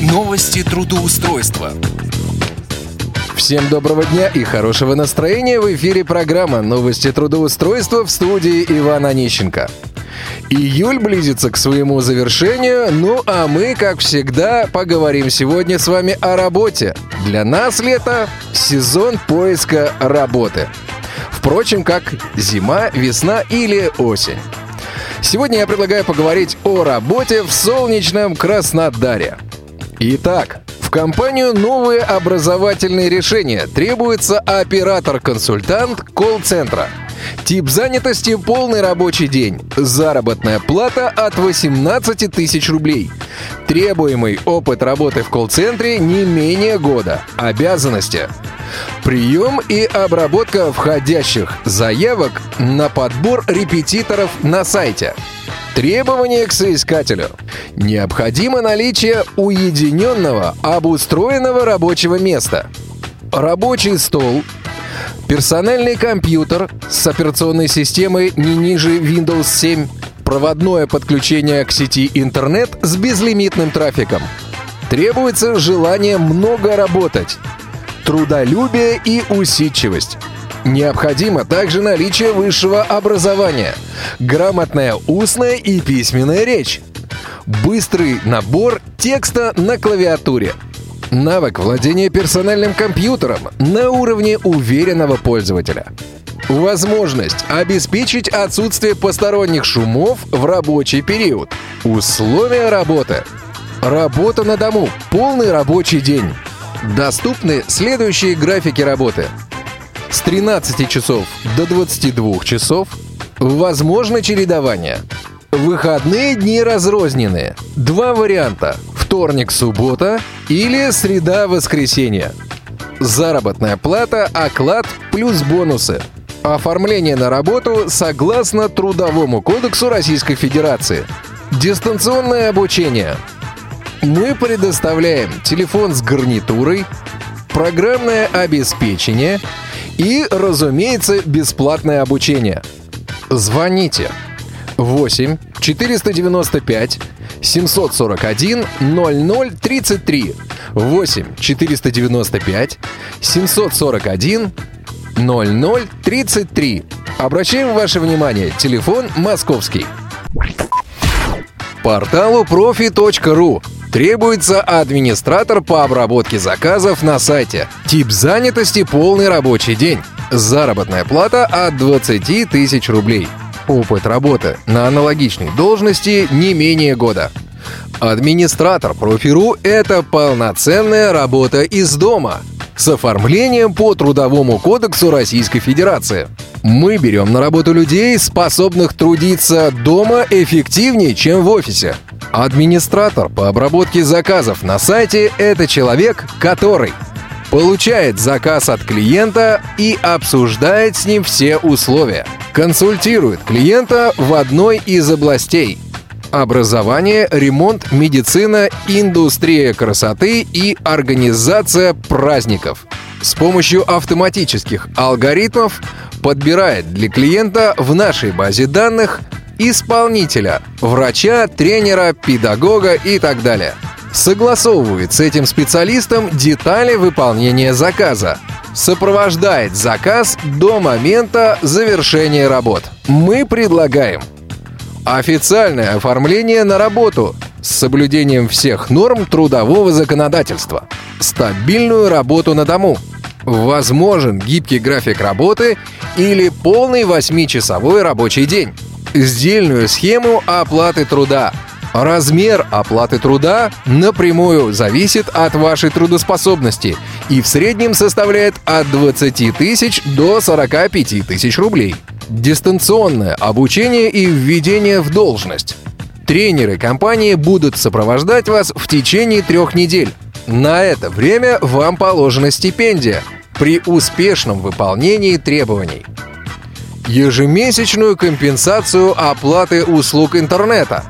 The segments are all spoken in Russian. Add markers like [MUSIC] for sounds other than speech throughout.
Новости трудоустройства. Всем доброго дня и хорошего настроения. В эфире программа «Новости трудоустройства» в студии Ивана Онищенко. Июль близится к своему завершению, ну а мы, как всегда, поговорим сегодня с вами о работе. Для нас лето — сезон поиска работы. Впрочем, как зима, весна или осень. Сегодня я предлагаю поговорить о работе в солнечном Краснодаре. Итак, в компанию «Новые образовательные решения» требуется оператор-консультант колл-центра. Тип занятости – полный рабочий день. Заработная плата от 18 тысяч рублей. Требуемый опыт работы в колл-центре не менее года. Обязанности Прием и обработка входящих заявок на подбор репетиторов на сайте. Требования к соискателю. Необходимо наличие уединенного, обустроенного рабочего места. Рабочий стол, персональный компьютер с операционной системой не ниже Windows 7, проводное подключение к сети интернет с безлимитным трафиком. Требуется желание много работать, трудолюбие и усидчивость. Необходимо также наличие высшего образования, грамотная устная и письменная речь, быстрый набор текста на клавиатуре, навык владения персональным компьютером на уровне уверенного пользователя, возможность обеспечить отсутствие посторонних шумов в рабочий период, условия работы, работа на дому, полный рабочий день. Доступны следующие графики работы – с 13 часов до 22 часов. Возможно чередование. Выходные дни разрозненные. Два варианта. Вторник-суббота или среда-воскресенье. Заработная плата, оклад плюс бонусы. Оформление на работу согласно Трудовому кодексу Российской Федерации. Дистанционное обучение. Мы предоставляем телефон с гарнитурой, программное обеспечение – и, разумеется, бесплатное обучение. Звоните. 8 495 741 0033 8 495 741 0033 Обращаем ваше внимание, телефон московский. Порталу profi.ru Требуется администратор по обработке заказов на сайте. Тип занятости – полный рабочий день. Заработная плата от 20 тысяч рублей. Опыт работы на аналогичной должности не менее года. Администратор профиру – это полноценная работа из дома с оформлением по Трудовому кодексу Российской Федерации. Мы берем на работу людей, способных трудиться дома эффективнее, чем в офисе. Администратор по обработке заказов на сайте — это человек, который получает заказ от клиента и обсуждает с ним все условия. Консультирует клиента в одной из областей – образование, ремонт, медицина, индустрия красоты и организация праздников. С помощью автоматических алгоритмов подбирает для клиента в нашей базе данных исполнителя, врача, тренера, педагога и так далее. Согласовывает с этим специалистом детали выполнения заказа. Сопровождает заказ до момента завершения работ. Мы предлагаем официальное оформление на работу с соблюдением всех норм трудового законодательства, стабильную работу на дому, возможен гибкий график работы или полный 8-часовой рабочий день сдельную схему оплаты труда. Размер оплаты труда напрямую зависит от вашей трудоспособности и в среднем составляет от 20 тысяч до 45 тысяч рублей. Дистанционное обучение и введение в должность. Тренеры компании будут сопровождать вас в течение трех недель. На это время вам положена стипендия при успешном выполнении требований ежемесячную компенсацию оплаты услуг интернета,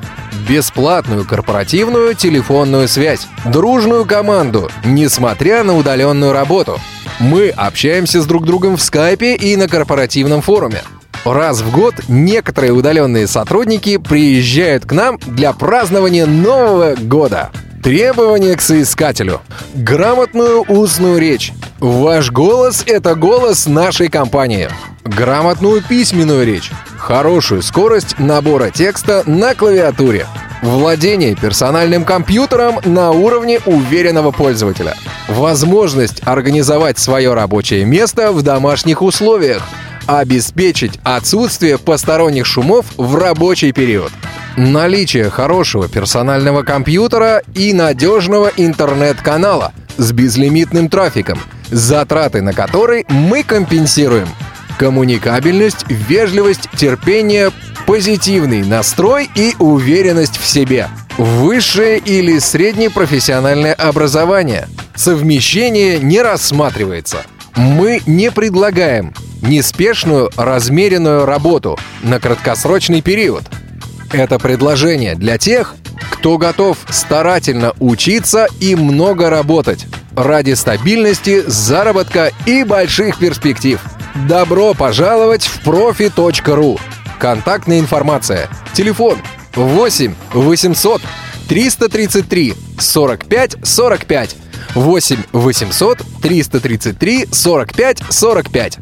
бесплатную корпоративную телефонную связь, дружную команду, несмотря на удаленную работу. Мы общаемся с друг другом в скайпе и на корпоративном форуме. Раз в год некоторые удаленные сотрудники приезжают к нам для празднования Нового года. Требования к соискателю. Грамотную устную речь. Ваш голос — это голос нашей компании. Грамотную письменную речь. Хорошую скорость набора текста на клавиатуре. Владение персональным компьютером на уровне уверенного пользователя. Возможность организовать свое рабочее место в домашних условиях. Обеспечить отсутствие посторонних шумов в рабочий период. Наличие хорошего персонального компьютера и надежного интернет-канала с безлимитным трафиком, затраты на который мы компенсируем. Коммуникабельность, вежливость, терпение, позитивный настрой и уверенность в себе. Высшее или среднее профессиональное образование. Совмещение не рассматривается. Мы не предлагаем неспешную, размеренную работу на краткосрочный период – это предложение для тех, кто готов старательно учиться и много работать ради стабильности, заработка и больших перспектив. Добро пожаловать в profi.ru. Контактная информация. Телефон 8 800 333 45 45 8 800 333 45 45.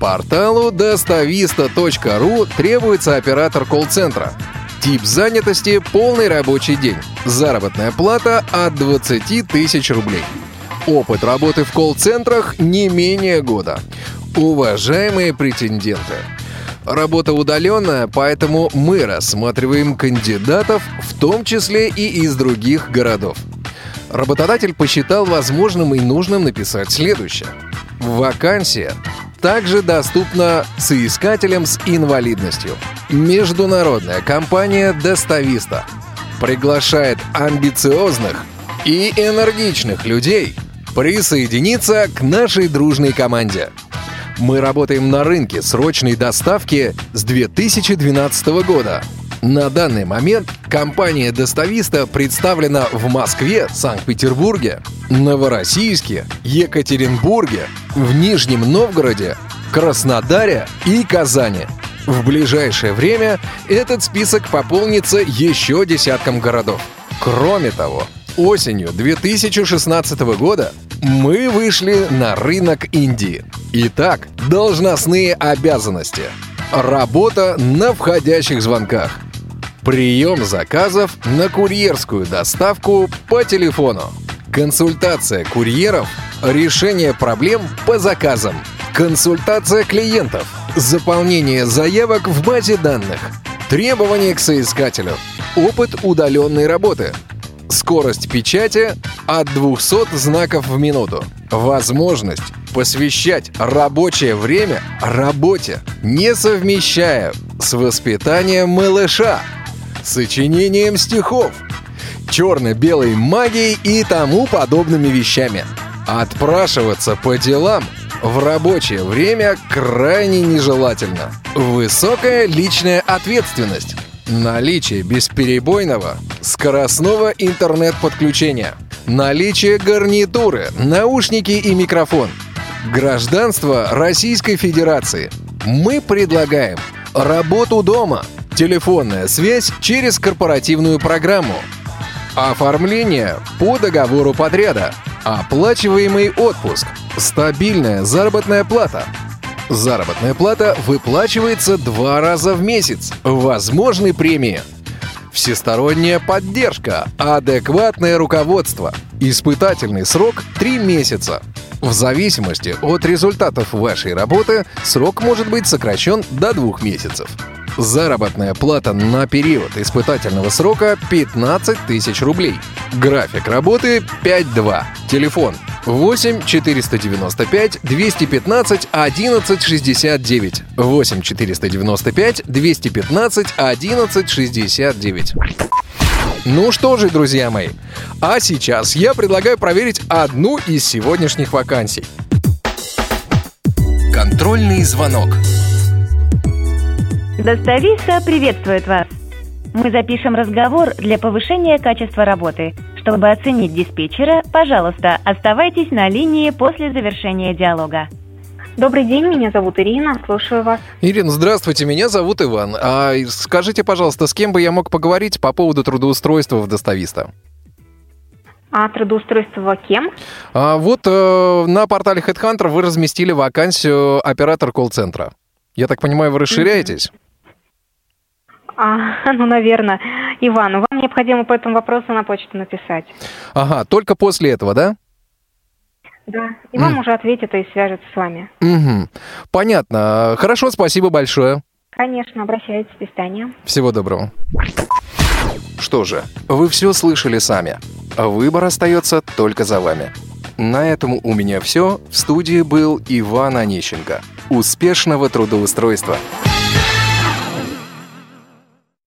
Порталу достависта.ру требуется оператор колл-центра. Тип занятости – полный рабочий день. Заработная плата от 20 тысяч рублей. Опыт работы в колл-центрах не менее года. Уважаемые претенденты, Работа удаленная, поэтому мы рассматриваем кандидатов, в том числе и из других городов. Работодатель посчитал возможным и нужным написать следующее. Вакансия также доступна соискателям с инвалидностью. Международная компания «Достависта» приглашает амбициозных и энергичных людей присоединиться к нашей дружной команде. Мы работаем на рынке срочной доставки с 2012 года – на данный момент компания «Достависта» представлена в Москве, Санкт-Петербурге, Новороссийске, Екатеринбурге, в Нижнем Новгороде, Краснодаре и Казани. В ближайшее время этот список пополнится еще десятком городов. Кроме того, осенью 2016 года мы вышли на рынок Индии. Итак, должностные обязанности. Работа на входящих звонках – Прием заказов на курьерскую доставку по телефону. Консультация курьеров. Решение проблем по заказам. Консультация клиентов. Заполнение заявок в базе данных. Требования к соискателю. Опыт удаленной работы. Скорость печати от 200 знаков в минуту. Возможность посвящать рабочее время работе, не совмещая с воспитанием малыша сочинением стихов, черно-белой магией и тому подобными вещами. Отпрашиваться по делам в рабочее время крайне нежелательно. Высокая личная ответственность. Наличие бесперебойного скоростного интернет-подключения. Наличие гарнитуры, наушники и микрофон. Гражданство Российской Федерации. Мы предлагаем работу дома – Телефонная связь через корпоративную программу. Оформление по договору подряда. Оплачиваемый отпуск. Стабильная заработная плата. Заработная плата выплачивается два раза в месяц. Возможны премии. Всесторонняя поддержка. Адекватное руководство. Испытательный срок 3 месяца. В зависимости от результатов вашей работы срок может быть сокращен до двух месяцев. Заработная плата на период испытательного срока 15 тысяч рублей. График работы 5.2. Телефон 8 495 215 11 69. 8 495 215 11 69. Ну что же, друзья мои, а сейчас я предлагаю проверить одну из сегодняшних вакансий. Контрольный звонок. Достависа приветствует вас. Мы запишем разговор для повышения качества работы. Чтобы оценить диспетчера, пожалуйста, оставайтесь на линии после завершения диалога. Добрый день, меня зовут Ирина, слушаю вас. Ирина, здравствуйте, меня зовут Иван. А скажите, пожалуйста, с кем бы я мог поговорить по поводу трудоустройства в достависта? А трудоустройство кем? А вот э, на портале HeadHunter вы разместили вакансию оператор колл-центра. Я так понимаю, вы расширяетесь? А, [LAUGHS] ну, наверное. Иван, вам необходимо по этому вопросу на почту написать. Ага, только после этого, да? Да, и вам М. уже ответят и свяжутся с вами. Угу. Понятно. Хорошо, спасибо большое. Конечно, обращайтесь, до свидания. Всего доброго. Что же, вы все слышали сами. Выбор остается только за вами. На этом у меня все. В студии был Иван Онищенко. Успешного трудоустройства!